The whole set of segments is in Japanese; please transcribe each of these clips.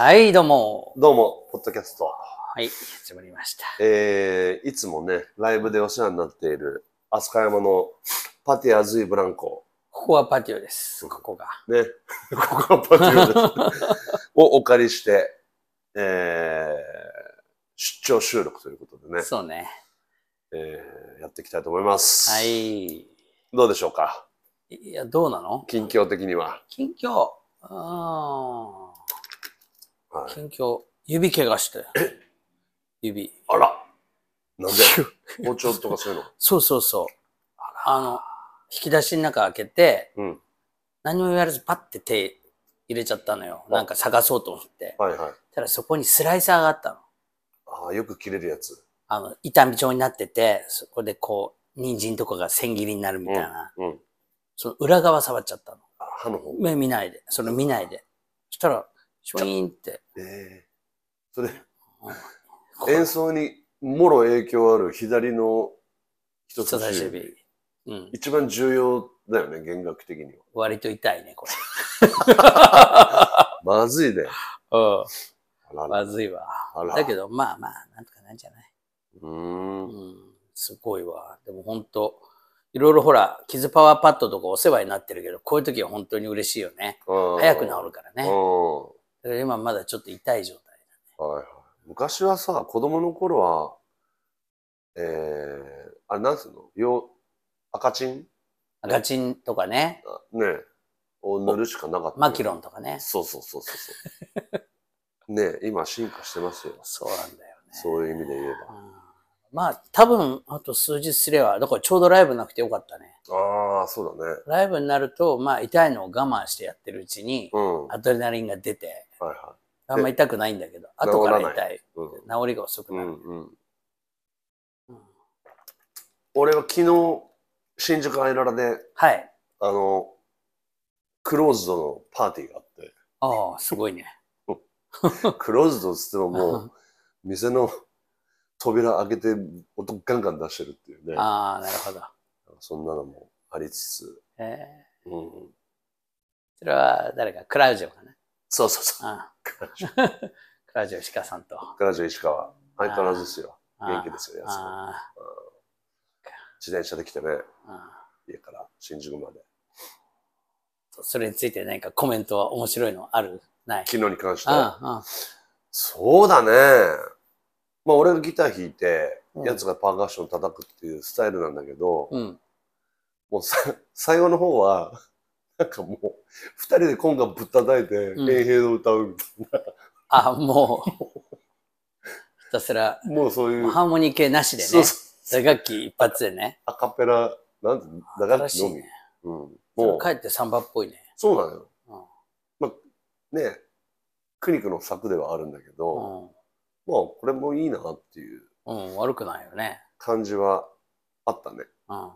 はいどうも。どうもポッドキャスト。はい始まりました。えー、いつもねライブでお世話になっている飛鳥山のパティアズイブランコ。ここはパティオです。ここが。ね。ここはパティオです。をお借りしてえー、出張収録ということでね、そうね。えー、やっていきたいと思います。はい。どうでしょうか？いやどうなの？近況的には。近況。あはい、ー近況指怪我して。指。あら。なんで？包丁とかそういうの？そうそうそう。あの引き出しの中開けてうん。何も言われずパッて手入れちゃったのよ。なんか探そうと思って。はいはい。ただそこにスライサーがあったの。ああ、よく切れるやつ。あの、痛み状になってて、そこでこう、人参とかが千切りになるみたいな、うん。その裏側触っちゃったの。あ歯の方？目見ないで、それ見ないで。そしたら、シュイーンって、ええそれ、演奏にもろ影響ある左の人差しし指。指。うん。一番重要だよね、弦楽的には。割と痛いね、こ まずいね。れ。うん。まずいわ。だけど、まあまあ、なんとかなんじゃない？うーん。うん。すごいわ。でも本当いろいろほら、傷パワーパッドとかお世話になってるけど、こういう時は本当に嬉しいよね。早く治るからね。うん。だから今まだちょっと痛い状態。はいはい。昔はさ、子供の頃は、えー、あれなんすの？よ赤チン？赤チンとかね、ねを塗るしかなかった。マキロンとかね。そうそうそうそうそう。ね今進化してますよ。そうなんだよね。そういう意味で言えうんまあ、多分、あと数日すれば、だからちょうどライブなくてよかったね。ば。ああ、そうだね。ライブになると、まあ、痛いのを我慢してやってるうちに、うん。はいアドレナリンが出て、はあんま痛くないんだけど、後から痛い。い。うん。治りが遅くなる。うんうんうん俺は昨日、新宿アイララで、はい。あの、クローズドのパーティーがあって、ああ、すごいね。クローズドっつってももう、店の扉開けて音ガンガン出してるっていうね。ああ、なるほど。そんなのもありつつ。えー、うん。それは誰か、クラウジョかな？そうそうそう。ああクラウジョ石川さんと。クラジオ石川。相変わらずですよ。元気ですよ、やつは。あ自転車で来てね、あああ家から新宿まで。それについて何かコメントは面白いのある？ない？昨日に関して。あああそうだね。まあ俺がギター弾いて、うんやつがパーカッション叩くっていうスタイルなんだけど、うん。もうさ最後の方は、なんかもう、二人でコンガぶったたいて、うん永平の歌うみたいあ、もう、ひたすら、な。もうそういう、ハーモニー系なしでね。そうそう打楽器一発でね。アカペラ、なんて、打楽器のみ。ね。うん。もう、かえってサンバっぽいね。そうなのよ。うんね、苦肉の策ではあるんだけど、まあこれもいいなっていううん。うん、悪くないよね。感じはあったね。うん。うん、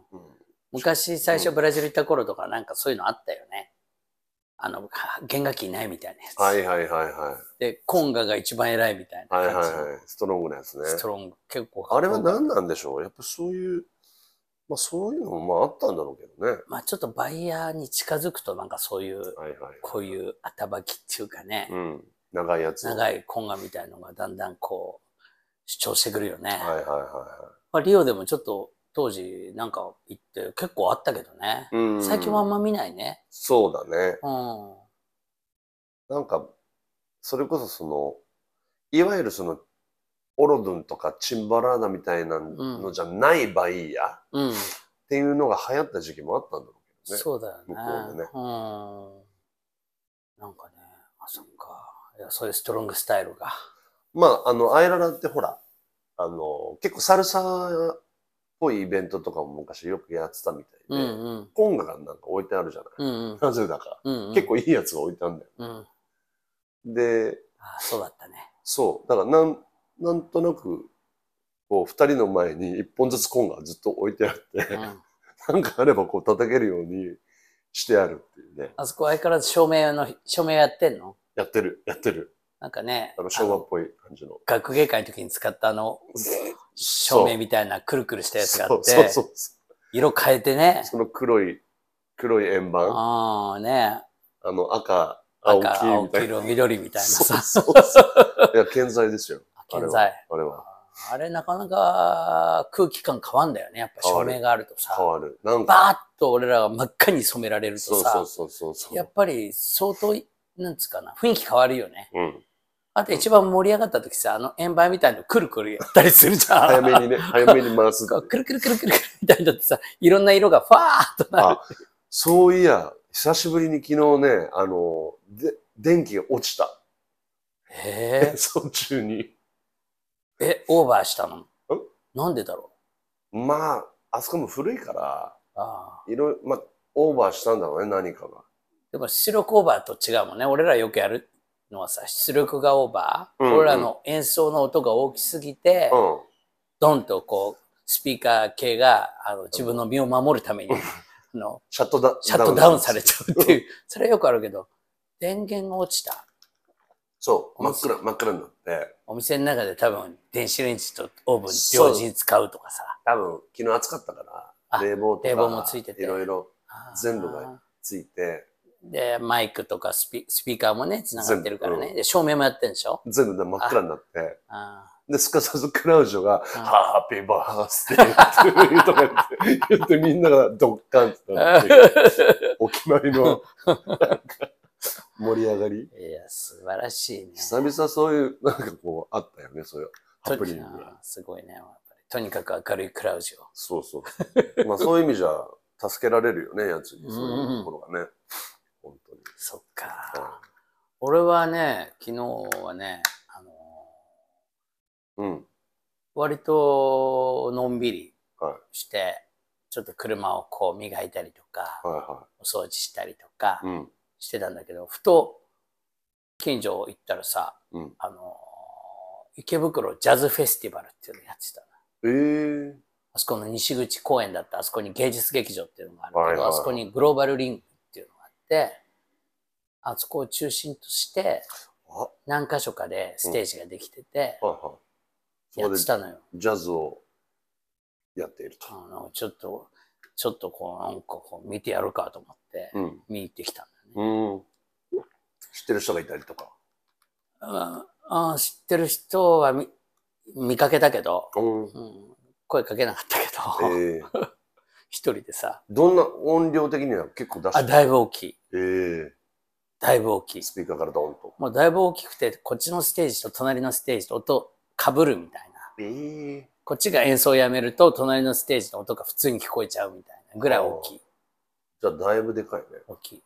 昔最初ブラジル行った頃とかなんかそういうのあったよね。あの、は弦楽器いないみたいなやつ。はいはいはいはい。で、コンガが一番偉いみたいなはい感じ。はいはい。ストロングなやつね。ストロング、結構かっこあれはよかった何なんでしょう？やっぱそういう、まあそういうのもまああったんだろうけどね。まあちょっとバイヤーに近づくとなんかそういう、はいはい。こういう頭きっていうかね、うん。長いやつ。長はいいコンガみたいのがだんだんこう、主張してくるよね。はいはいはまあ、リオでもちょっと当時なんか行って結構あったけどね。い。うん。最近はあんま見ないね。そうだね。うん。なんか、それこそその、いわゆるその、オロドゥンとかチンバラーダみたいなのじゃないバイヤーっうん。ていうのが流行った時期もあったんだろうけどね。そうだよね。向こうでねうん。なんかね、あ、そっか。そういうストロングスタイルが。まあ、あの、アイララってほら、あの、結構サルサっぽいイベントとかも昔よくやってたみたいで、うんうん。コンガがなんか置いてあるじゃない。うんうん。なぜだか。うんうん。結構いいやつが置いてあるんだよ。うん。で、あそうだったね。そう。だからなん、なんとなく、こう、二人の前に一本ずつコンがずっと置いてあって、うん なんかあればこう叩けるようにしてあるっていうね。あそこ相変わらず照明の、照明やってんの？やってる、やってる。なんかね、あの、昭和っぽい感じの。学芸会の時に使ったあの、照明みたいなくるくるしたやつがあって、そうそうそう色変えてね。その黒い、黒い円盤、あああ、ね。の赤、青赤、黄青、みたいな。黄色、緑みたいなそうさ。そうそう。いや、健在ですよ。健在。あれは。あれなかなか空気感変わんだよね。やっぱ照明があるとさ変。わる。なんか、バーッと俺らが真っ赤に染められるとさそうそう、そうそう。やっぱり相当、なんつうかな、雰囲気変わるよね。うん。あと一番盛り上がった時さ、あの円盤みたいのくるくるやったりするじゃん。早めにね、早めに回す。くるくるくるくるくるみたいになってさ、いろんな色がファーっとなる。あ、そういや、久しぶりに昨日ね、あの、で、電気が落ちた。へ演奏中に。え、え、オーバーしたの？なんでだろまあ、あそこも古いから、うああいろいろ、まあ、オーバーしたんだろうね、何かが。でも出力オーバーと違うもんね。俺らよくやるのはさ、出力がオーバー。うんうん俺らの演奏の音が大きすぎて、うん。ドンとこう、スピーカー系があの自分の身を守るために、あのシャットダウン。シャットダウンされちゃうっていう、それはよくあるけど、電源が落ちた。そう、真っ暗、真っ暗になって、お店の中で多分電子レンジとオーブン両時に使うとかさ。多分昨日暑かったかあら、冷房とか、冷房もついてて。いろいろ全部がついて、で、マイクとかスピスピーカーもね、繋がってるからね。うん。で、照明もやってんでしょ？全部ね真っ暗になって、あで、すかさずクラウジョが、ん。ハッピーバースデーとか言って、言ってみんながドッカンってなって、ー お決まりの、なんか、盛り上がり？いや、素晴らしいね。久々そういう、なんかこう、あったよね、そういうハプニングとが。すごいね。やっぱりとにかく明るいクラウジを。そうそう。まあそういう意味じゃ、助けられるよね、やつに。そういうところがね。本当に。そっか。俺はね、昨日はね、あのうん。割とのんびりはい。して、ちょっと車をこう磨いたりとか、はいはお掃除したりとかい。うん。してたんだけど、ふと近所行ったらさ、うん。あの池袋ジャズフェスティバルっていうのやってたの。ええあそこの西口公園だったあそこに芸術劇場っていうのがあるけど、はいはいはいあそこにグローバルリングっていうのがあって、あそこを中心としてあ、何箇所かでステージができてて、はいはやってたのよ。ジャズをやっていると。あのちょっと、ちょっとこうなんかこう見てやるかと思ってうん。見に行ってきた。うん。知ってる人がいたりとか？ああ知ってる人は見見かけたけど、うん。うん、声かけなかったけど、ええ一人でさ、どんな音量的には結構出してあ、だいぶ大きい。ええだいぶ大きい。スピーカーからドンと。もうだいぶ大きくて、こっちのステージと隣のステージと音被るみたいな。ええこっちが演奏をやめると、隣のステージの音が普通に聞こえちゃうみたいなぐらい大きい。じゃあだいぶでかいね。大きい。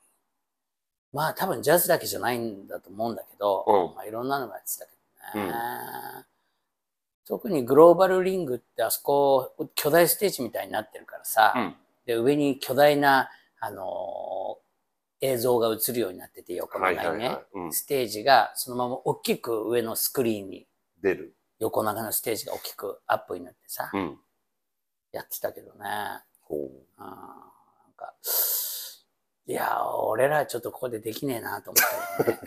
まあ多分ジャズだけじゃないんだと思うんだけど、うんまあ、いろんなのもやってたけどね。特にグローバルリングってあそこ巨大ステージみたいになってるからさ、うんで上に巨大な、あのー映像が映るようになってて横長にね、はいはいはいうんステージがそのまま大きく上のスクリーンに出る。横長のステージが大きくアップになってさ、うん。やってたけどね。ほう。うん、なんか、いや、俺らちょっとここでできねえなと思ったよね。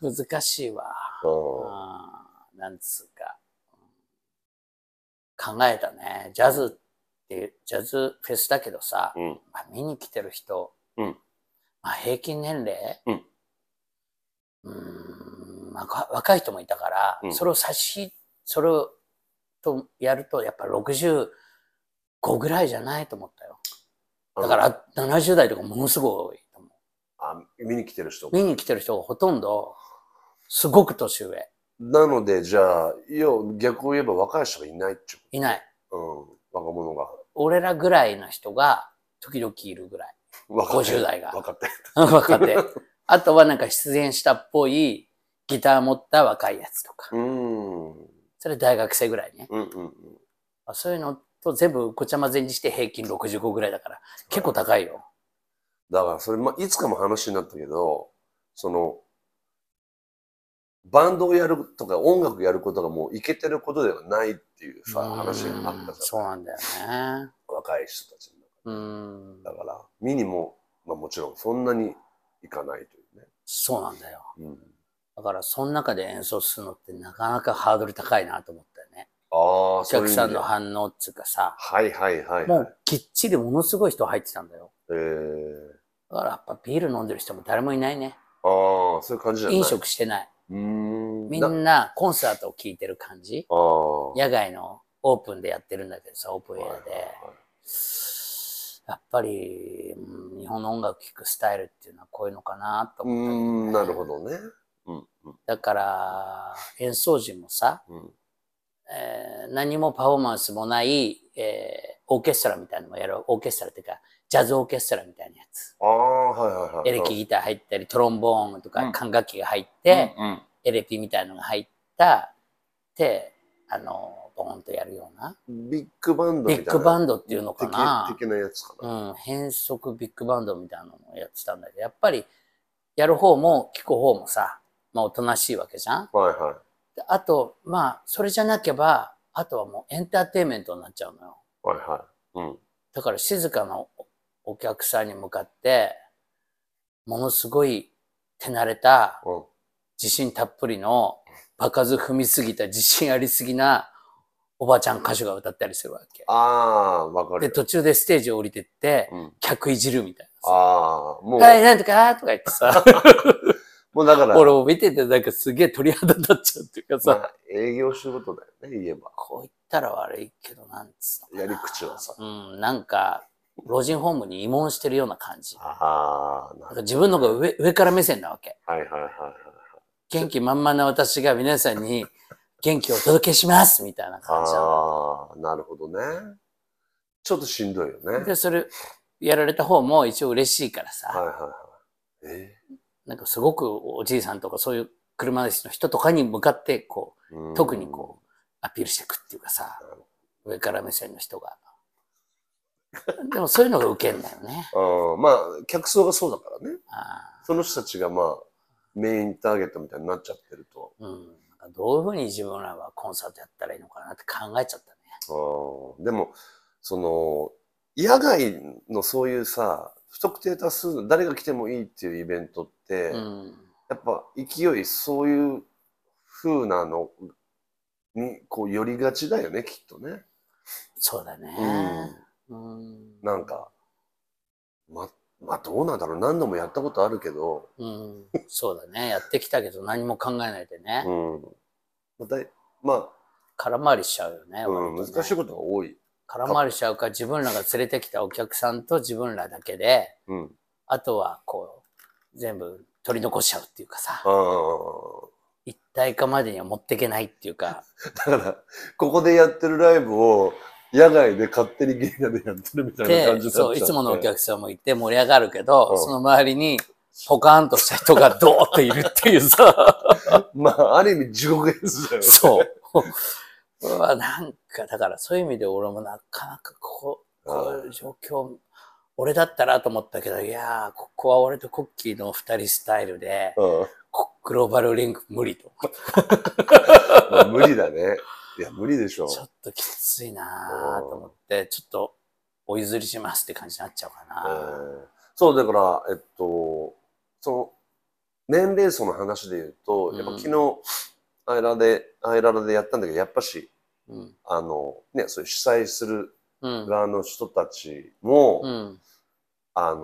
難しいわ。うんなんつうか。考えたね。ジャズって、ジャズフェスだけどさ、うん。まあ、見に来てる人、うんまあ、平均年齢、うんうーんまあか若い人もいたから、うんそれを差し、それをとやると、やっぱ65ぐらいじゃないと思ったよ。だか、ら70代とかものすごい多いと思う。あ見に来てる人。見に来てる人がほとんど、すごく年上。なので、じゃあ、要逆を言えば若い人がいないっちゅいない。う。うん。若者が。俺らぐらいの人が時々いるぐらい。若手50代が若手。若手。あとはなんか出演したっぽいギター持った若いやつとか。うん。うんそれ大学生ぐらいね。うんうん。あそういうのと全部ごちゃ混ぜにして平均65ぐらいだから結構高いよ。だから、それ、まあ、いつかも話になったけど、その、バンドをやるとか音楽やることがもういけてることではないっていうさ、話があったじゃん。そうなんだよね。若い人たちのうん。だから、見にも、まあもちろんそんなにいかないというね。そうなんだよ。うん、だから、その中で演奏するのってなかなかハードル高いなと思ったよね。ああ、お客さんのは反応っつうかさ、はいはいはい、はい。もうきっちりものすごい人入ってたんだよ。えー、だからやっぱビール飲んでる人も誰もいないね。ああ、そういう感じじゃない飲食してない。うーん。みなんなコンサートを聴いてる感じ。ああ。野外のオープンでやってるんだけどさ、オープンエアで。はいはいはいやっぱり、うん日本の音楽聴くスタイルっていうのはこういうのかなと思ったけどね、ん、なるほどね。うん、うん、だから、演奏時もさ、うん。えー何もパフォーマンスもない、えーオーケストラみたいなのもやる。オーケストラっていうか、ジャズオーケストラみたいなやつ。ああ、はいはいはい。エレキギター入ったり、トロンボーンとかうん管楽器が入って、うん、うんエレピみたいなのが入った、で、あの、ボーンとやるような。ビッグバンドみたいな。ビッグバンドっていうのかな的的なやつかな。うん、変則ビッグバンドみたいなのをやってたんだけど、やっぱり、やる方も聞く方もさ、まあおとなしいわけじゃん。はいはい。であと、まあ、それじゃなければ、あとはもうエンターテインメントになっちゃうのよ。はいはい。うん。だから静かなおお客さんに向かって、ものすごい手慣れた、うん。自信たっぷりの、場数踏みすぎた自信ありすぎな、おばちゃん歌手が歌ったりするわけ。ああ、わかるで、よ。途中でステージ降りてって、うん。客いじるみたいなさ。ああ、もう、はい、なんとかとか言ってさ、もうだから、俺を見ててなんかすげえ鳥肌立っちゃうっていうかさ、まあ、営業仕事だよね、言えば。こう言ったら悪いけど、なんつうのやり口はさ。うん、なんか、老人ホームに慰問してるような感じ。ああ、なるなんか自分の方が上上から目線なわけ。はいはいはいはい。元気満々な私が皆さんに元気をお届けしますみたいな感じ。ああ、なるほどね。ちょっとしんどいよね。はいで、それ、やられた方も一応嬉しいからさ、はいはい。えなんかすごくおじいさんとかそういう車椅子の人とかに向かって、こう、ー特にこう、アピールしていくっていうかさ、上から目線の人が。でもそういうのが受けんだよね。うん。あーまあ、客層がそうだからね。あその人たちがまあ、メインターゲットみたいになっちゃってると。ーうん、どういうふうに自分らはコンサートやったらいいのかなって考えちゃったね。うんでも、その、野外のそういうさ、不特定多数、誰が来てもいいっていうイベントって、うん。やっぱ勢い、そういう風なのに、こう、寄りがちだよね、きっとね。そうだね。うん。なんか、ま、まあどうなんだろう。何度もやったことあるけど、うん。そうだね。やってきたけど何も考えないでね。うん。また、ま空回りしちゃうよね。あ、うん、難しいことが多い。空回りしちゃうから自分らが連れてきたお客さんと自分らだけで、うん。あとはこう、全部取り残しちゃうっていうかさ。一体化までには持っていけないっていうか、だから、ここでやってるライブを、野外で勝手にゲリラでやってるみたいな感で、じになっちゃってそう、いつものお客さんもいて盛り上がるけど、うんその周りにポカーンとした人がドーッといるっていうさ、まあ、ある意味地獄絵図だよね。そう。うわなんか、だからそういう意味で俺もなかなかこう、こういう状況、俺だったらと思ったけど、いやー、ここは俺とコッキーの二人スタイルで、うん。こグローバルリンク無理と。まあ無理だね。いや、無理でしょ。ちょっときついなーと思って、ちょっとお譲りしますって感じになっちゃうかえな。ーそう、だから、えっと、その、年齢層の話で言うと、やっぱ昨日、アイラで、アイララでやったんだけど、やっぱし、うん。あの、ね、そういう主催するうん。側の人たちも、うん。あの、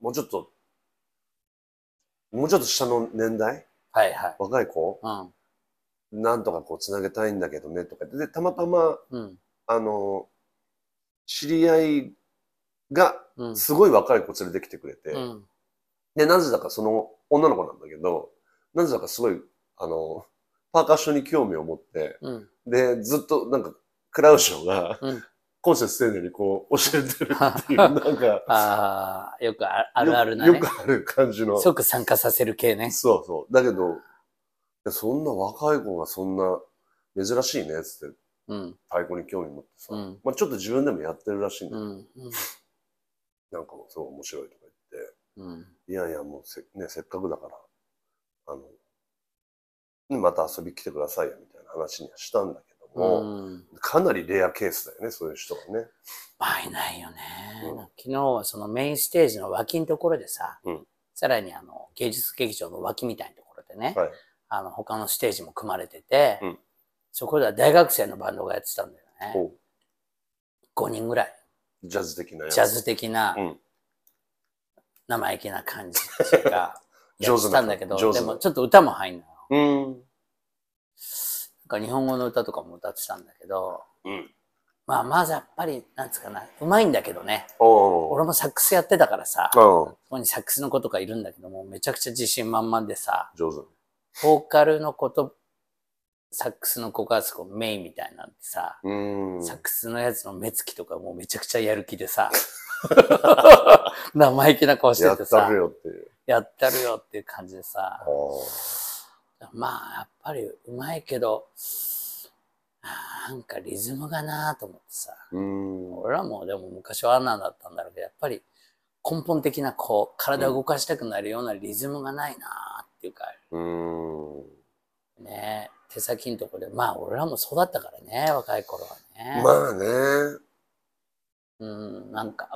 もうちょっと、もうちょっと下の年代？はいはい。若い子？うん。なんとかこうつなげたいんだけどねとかで、たまたま、うん。あの、知り合いがうん。すごい若い子連れてきてくれて、うん。で、なぜだかその女の子なんだけど、なぜだかすごい、あの、パーカッションに興味を持って、うん。で、ずっとなんか、クラウショが、うんコンセス丁寧にこう、教えてるっていう、なんか、ああ、よくああるあるなねよよ。くある感じの。即参加させる系ね。そうそう。だけど、そんな若い子がそんな珍しいねっつってうん。太鼓に興味持ってさ、うん。まあちょっと自分でもやってるらしいんだけど、うん。うん。なんかもう面白いとか言って、うん。いやいやもうせ,、ね、せっかくだから、あの、でまた遊び来てくださいよみたいな話にはしたんだけどうも、ん。かなりレアケースだよね、そういう人がね。まあいないよね。うん昨日はそのメインステージの脇のところでさ、うんさらにあの芸術劇場の脇みたいなところでね、はい。あの他のステージも組まれてて、うんそこでは大学生のバンドがやってたんだよね。お5人ぐらい。ジャズ的な。ジャズ的なうん生意気な感じっていうか、や 上手なってたんだけど、でもちょっと歌も入んのよ。日本語の歌とかも歌ってたんだけど、うん。まあまずやっぱり、なんつうかな、うまいんだけどね。俺もサックスやってたからさ、うん。そこにサックスの子とかいるんだけども、めちゃくちゃ自信満々でさ、上手。ボーカルの子とサックスの子がそこメインみたいなんてさ、うん。サックスのやつの目つきとかもうめちゃくちゃやる気でさ、生意気な顔しててさやったる、よっていう。やったるよっていう感じでさまあやっぱりうまいけど、なんかリズムがなぁと思ってさ、うん。俺らもでも昔はあんなんだったんだろうけど、やっぱり根本的なこう、体を動かしたくなるようなリズムがないなぁっていうか、うん。ね、手先のとこで、まあ俺らもそうだったからね、若い頃はね。まあね。うん、なんか、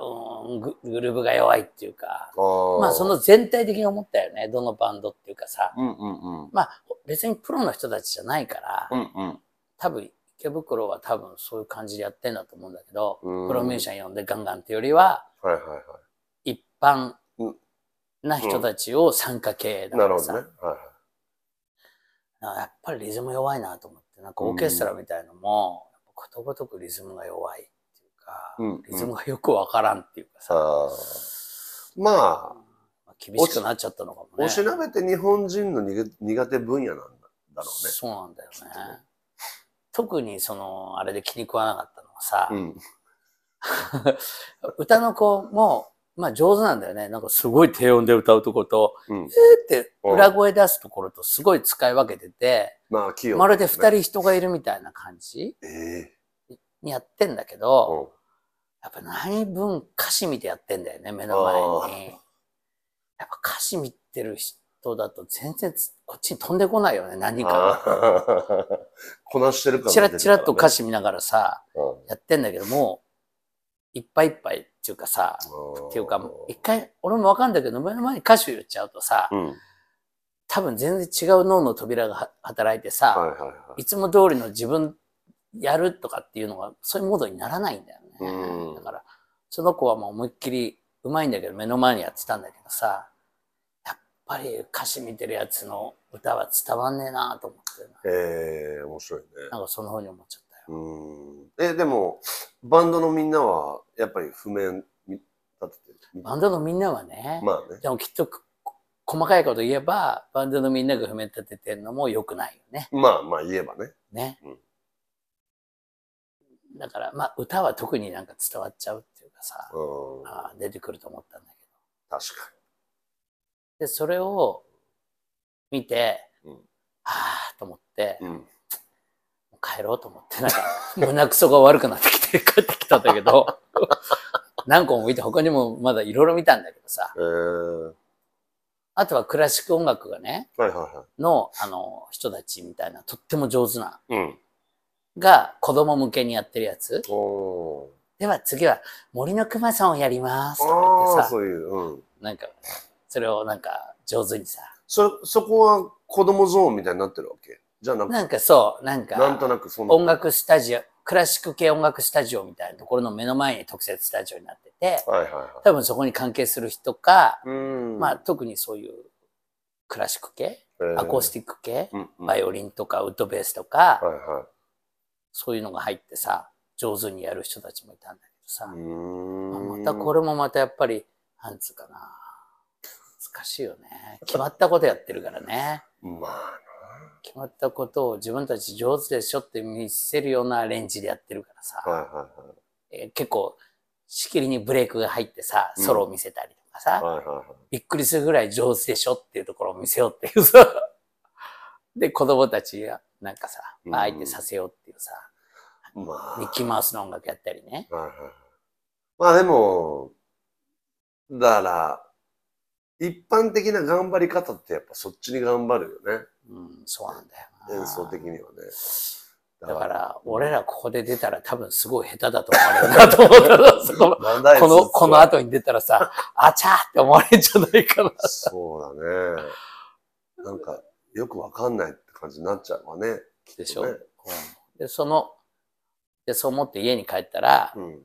うんグ、グルーブが弱いっていうか、まあその全体的に思ったよね、どのバンドっていうかさ、うんうんうん。まあ別にプロの人たちじゃないから、うんうん。多分池袋は多分そういう感じでやってんだと思うんだけど、うんプロミュージシャン呼んでガンガンっていうよりは、はいはいは一般うんな人たちを参加系い。だからさ、なるほどね。はいはい。やっぱりリズム弱いなと思って、なんかオーケストラみたいのも、ことごとくリズムが弱いか、うんうんリズムがよくわからんっていうかさ、あーまあ、まあ厳しくなっちゃったのかもね。おしなべって日本人の苦苦手分野なんだろうね。そうなんだよね。特にその、あれで気に食わなかったのはさ、うん。歌の子も、まあ上手なんだよね。なんかすごい低音で歌うとこと、うん。って裏声出すところとすごい使い分けてて、まあ、器用、まるで二。人人がいるみたいな感じええにやってんだけど、やっぱ何分歌詞見てやってんだよね、目の前に。やっぱ歌詞見てる人だと全然つこっちに飛んでこないよね、何うん。か こなしてるが。からチラッチラッと歌詞。詞見ながらさ、うんやってんだけども、いっぱいいっぱいっていうかさ、っていうか、一回、俺もわかんないけど、目の前に歌詞言っちゃうとさ、うん。はい多分全然違う脳の扉がは働いてさ、はいはい。いつも通りの自分やるとかっていうのが、そういうモードにならないんだよね。うんだから、その子はもう思いっきりうまいんだけど、目の前にやってたんだけどさ、やっぱり歌詞見てるやつの歌は伝わんねえなと思ってな、ええ面白いね。なんかそんな風に思っちゃったよ。うん。え、でも、バンドのみんなは、やっぱり譜面み立ててる？バンドのみんなはね、まあね。でもきっとこ細かいこと言えば、バンドのみんなが譜面立ててるのも良くないよね。まあまあ言えばね。ね。うんだから、まあ歌は特になんか伝わっちゃうっていうかさ、うん。あー出てくると思ったんだけど。確かで、それを見て、うんはぁと思って、に。うん。もう帰ろうと思って、なんか、胸くそが悪くなってきて帰ってきたんだけど、何個も見て、他にもまだいろいろ見たんだけどさ、えー、あとはクラシック音楽がね、はいはいはの、あの、人たちみたいな、とっても上手な、い。うん。が子供向けにやってるやつ。おでは次は森の熊さんをやりますとか言ってさ、そういう。うん。なんか、それをなんか上手にさ、そ、そこは子供ゾーンみたいになってるわけ？じゃなくて、なんかそう、なんか、なんとなくそんな。音楽スタジオ、クラシック系音楽スタジオみたいなところの目の前に特設スタジオになってて、はいはいはい。多分そこに関係する人か、うん。まあ特にそういうクラシック系、あアコースティック系、ィックバイオリンとかウッドベースとか、はいはそういうのが入ってさ、上手にやる人たちもいたんだけどさ、い。うーん。またこれもまたやっぱり、なんつうかな、難しいよね。決まったことやってるからね。まあ決まったことを自分たち上手でしょって見せるようなレンジでやってるからさ、な。はいはいはい。えー結構、しきりにブレイクが入ってさ、ソロを見せたりとかさ、はいはいはい。びっくりするぐらい上手でしょっていうところを見せようっていうさ、で、子供たちがなんかさ、まあ相手させようっていうさ、まあ。ミッキーマウスの音楽やったりね。はいはいはい。まあでも、だから、一般的な頑張り方ってやっぱそっちに頑張るよね。うん、そうなんだよな。演奏的にはね。だから、俺らここで出たら多分すごい下手だと思われるなと思ったら、そこの、この後に出たらさ、あちゃーって思われるんじゃないかな。そうだね。なんか、よくわかんないって感じになっちゃうわね。でしょ、うんで、その、で、そう思って家に帰ったら、うん。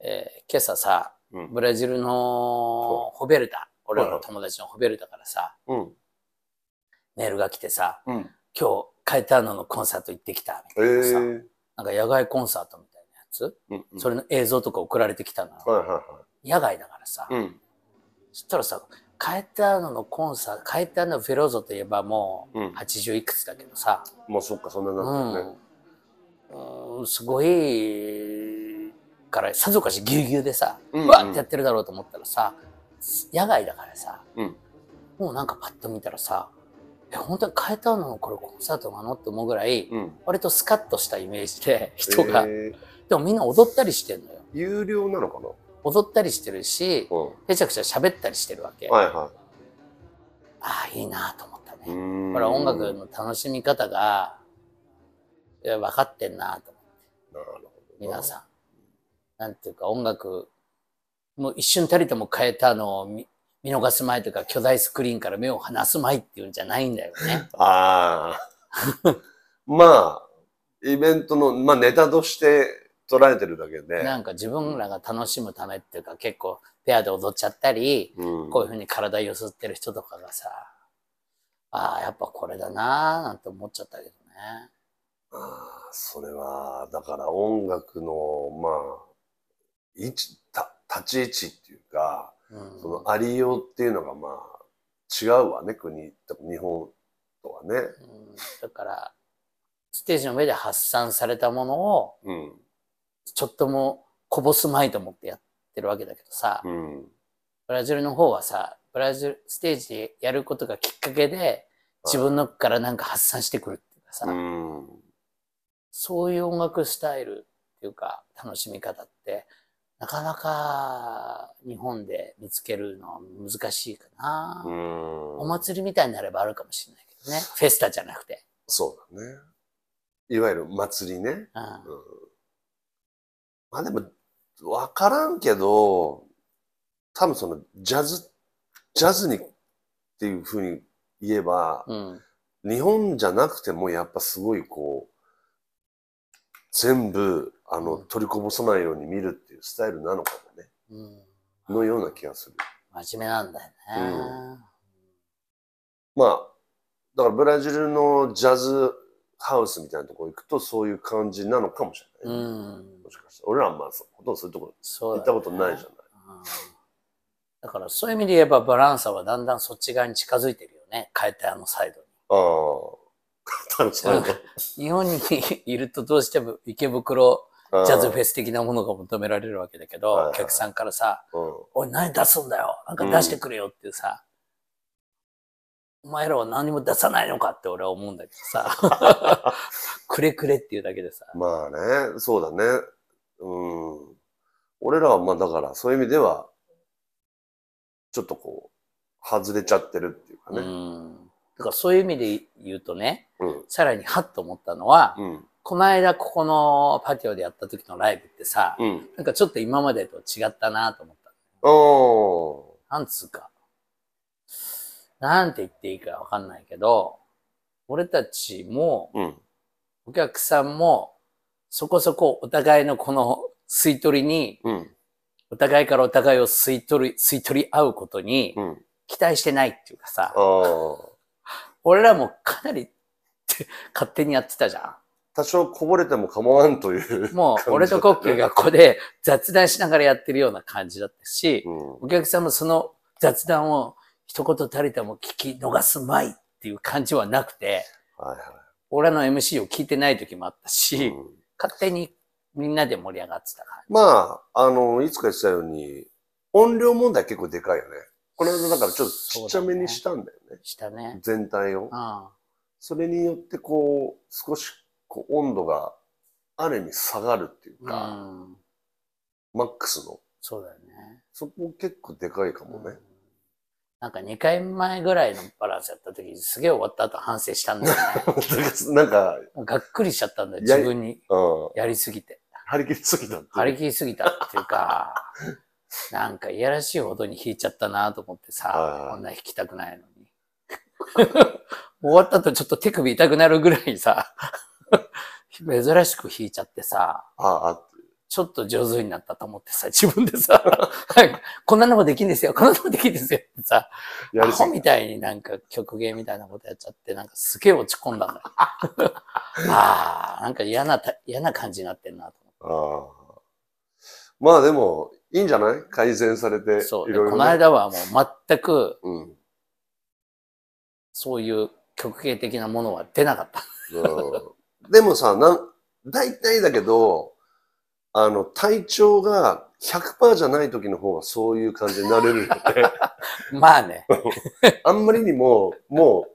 えー今朝さ、うん。ブラジルのホベルタ、俺らの友達のホベルタからさ、うん。メールが来てさ、うん。今日、カエターノのコンサート行ってきた、みえたいなさ、ー。なんか野外コンサートみたいなやつ、うんうんそれの映像とか送られてきたのよ。はいはいは野外だからさ。そしたらさ、カエターノのコンサート、カエターノ・フェローゾといえばもううん。80いくつだけどさ、まあそっか、そんなになってるね。うん、うんすごいからさぞかしぎゅうぎゅうでさ、うんわってやってるだろうと思ったらさ野外だからさ、うん。もうなんかパッと見たらさえ本当に変えたのこれコンサートなのって思うぐらい、うん。割とスカッとしたイメージで人が、えー。でもみんな踊ったりしてんのよ。有料なのかな？踊ったりしてるしうめちゃくちゃ喋ったりしてるわけ、ん。はいはああいいなと思ったね、これは音楽の楽しみ方がいや分かってんなとなるほど。皆さん。なんていうか音楽、もう一瞬たりとも変えたのを見見逃す前というか巨大スクリーンから目を離す前っていうんじゃないんだよね。ああ。まあ、イベントの、まあネタとして捉えてるだけで。なんか自分らが楽しむためっていうか結構ペアで踊っちゃったり、うんこういうふうに体揺すってる人とかがさ、ああ、やっぱこれだなーなんて思っちゃったけどね。ああ、それは、だから音楽の、まあ、位置、た立ち位置っていうか、うんそのありようっていうのがまあ、違うわね、国日本とはね。うんだから、ステージの上で発散されたものを、うん。ちょっともこぼすまいと思ってやってるわけだけどさ、うん。ブラジルの方はさ、ブラジルステージでやることがきっかけで、自分のからなんか発散してくるっていうかさ、うん。そういう音楽スタイルっていうか、楽しみ方って、なかなか日本で見つけるのは難しいかな。うん。お祭りみたいになればあるかもしれないけどね。フェスタじゃなくて。そうだね。いわゆる祭りね。うんうんまあでも、わからんけど、多分そのジャズ、ジャズにっていうふうに言えば、うん。日本じゃなくてもやっぱすごいこう、全部、あの、うん取りこぼさないように見るっていうスタイルなのかもね。うん。のような気がする。真面目なんだよね。まあ、だからブラジルのジャズハウスみたいなところ行くとそういう感じなのかもしれうない、ねん。もしかしたら。俺らはまあそうほとんどそういうところそう行ったことないじゃない。うんだからそういう意味で言えばバランサはだんだんそっち側に近づいてるよね。変えたあのサイドに。ああ。日本にいるとどうしても池袋ジャズフェス的なものが求められるわけだけど、はいはいお客さんからさ、うんおい何出すんだよなんか出してくれよっていうさ、お前らは何も出さないのかって俺は思うんだけどさ、くれくれっていうだけでさ、まあね、そうだね。うん。俺らはまあだからそういう意味では、ちょっとこう、外れちゃってるっていうかうね。ん。だからそういう意味で言うとね、うん。さらにハッと思ったのは、うん。この間ここのパティオでやった時のライブってさ、うん。なんかちょっと今までと違ったなと思った。おー。なんつうか、なんて言っていいかわかんないけど、俺たちも、うん。お客さんも、そこそこお互いのこの吸い取りに、うん。お互いからお互いを吸い取り、吸い取り合うことにうん。期待してないっていうかさ。俺らもかなり 勝手にやってたじゃ多少こぼれても構わんという。ん。もう俺とコッキーが感ここで 雑談しながらやってるような感じだったし、じだったね。お客さんもその雑談を一言たりとも聞き逃すまいっていう感じはなくて、うん。はい俺の MC を聞いてない時もあったはい。し、うん勝手にみんなで盛り上がってた感まあ、あの、いつか言ってたように、音量問題結構でかいよね。これだからちょっとちっちゃめにしたんだよね。じしたね。全体をう。ん。それによってこう、少しこう温度がある意味下がるっていううか、ん。マックスの。そうだよね。そこ結構でかいかもね。なんか2回前ぐらいのバランスやった時にすげえ終わった後反省したんだよね。なんか、がっくりしちゃったんだよ、や自分に。うん。やりすぎて。張り切りすぎたって。張り切りすぎたっていうか、なんかいやらしいほどに弾いちゃったなと思ってさこんな弾きたくないのに。終わった後ちょっと手首痛くなるぐらいさ、珍しく弾いちゃってさ、ああ、ちょっと上手になったと思ってさ、自分でさ、はいこんなのもできんですよ、こんなのもできんですよってさ、アホやりすぎみたいになんか曲芸みたいなことやっちゃって、なんかすげえ落ち込んだんだよ。ああ、なんか嫌なた、嫌な感じになってんなと思って。ああ。まあでも、いいんじゃない？改善されて、そう、この間はもう全くうん。そういう曲芸的なものは出なかった。うんでもさ、なん、大体だけど、あの、体調が100%じゃない時の方がそういう感じになれるよね。まあね。あんまりにも、も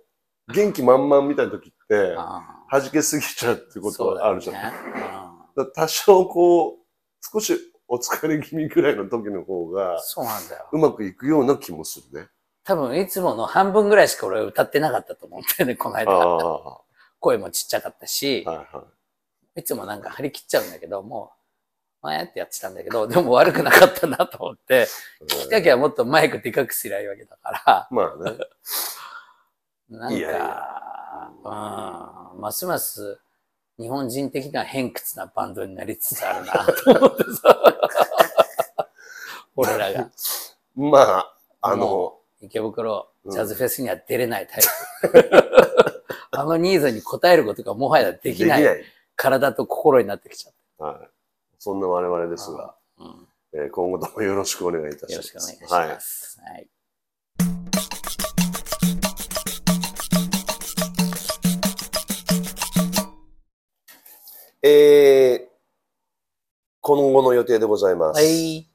う、元気満々みたいな時って、あ弾けすぎちゃうってことはあるじゃん。ね多少こう、少しお疲れ気味ぐらいの時の方うんが、そうなんだよ。うまくいくような気もするね。多分いつもの半分ぐらいしか俺は歌ってなかったと思ってね、このあ間。あ、声もちっちゃかったし、はいはいつもなんか張り切っちゃうんだけど、もう、あーってやってたんだけど、でも悪くなかったなと思って、い。聞きたきゃもっとマイクでかくすりゃいいわけだから、まあね。なんか、いやいや。うん、ますます日本人的な偏屈なバンドになりつつあるなと思って。さ、俺らが。まあ、あのも、池袋うん。ジャズフェスには出れないタイプ。あのニーズに応えることがもはやできない体と心になってきちゃっはい。そんな我々ですが、た。うんえー今後ともよろしくお願いいたします。はい。えー今後の予定でございます。はい。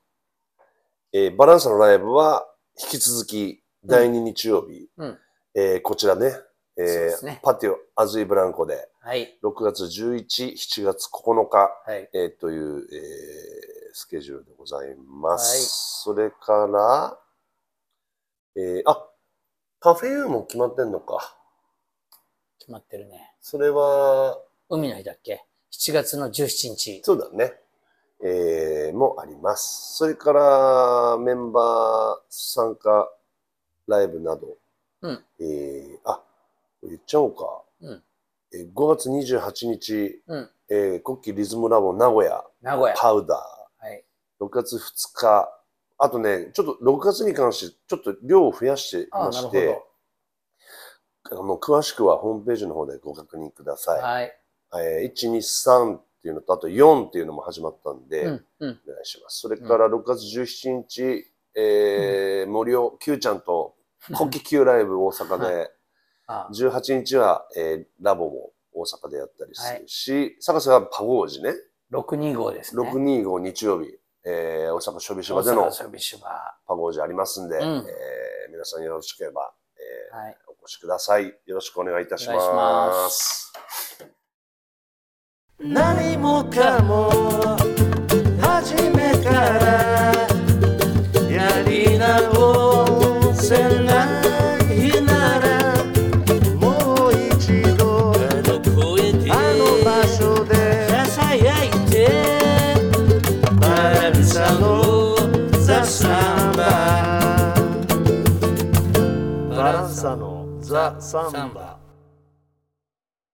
えーバランスのライブは引き続き第2日曜日、うんえーこちらね、えーねパティオアズイブランコではい。6月11、7月9日、はい。えーという、えースケジュールでございます。それから、えーあ、カフェユーも決まってんのか。決まってるね。それは、海の日だっけ ?7 月の17日。そうだね。えーもあります。それから、メンバー参加ライブなど、うんえーあ、言っちゃおうか。うんえー5月28日、うん。えー、国旗リズムラボ名古屋、名古屋。パウダはい。ー。6月2日、あとね、ちょっと6月に関して、ちょっと量を増やしてまなるほして、あの詳しくはホームページの方でご確認くだど。さい。はい。えー1、2、3っていうのと、あと4っていうのも始まったんで、うん。うん。お願いします。それから6月17日、えー森尾 Q ちゃんと国旗 Q ライブ大阪で、あ18日は、えーラボも大阪でやったりするし、探せはパゴージね、625ですね。625日曜日、えー大阪ショビシ大バでのパゴージありますんで、うんえー皆さんよろしければ、えーはい。お越しください。よろしくお願いいたし。ます何もかも初めからやり直せザ・サンバ。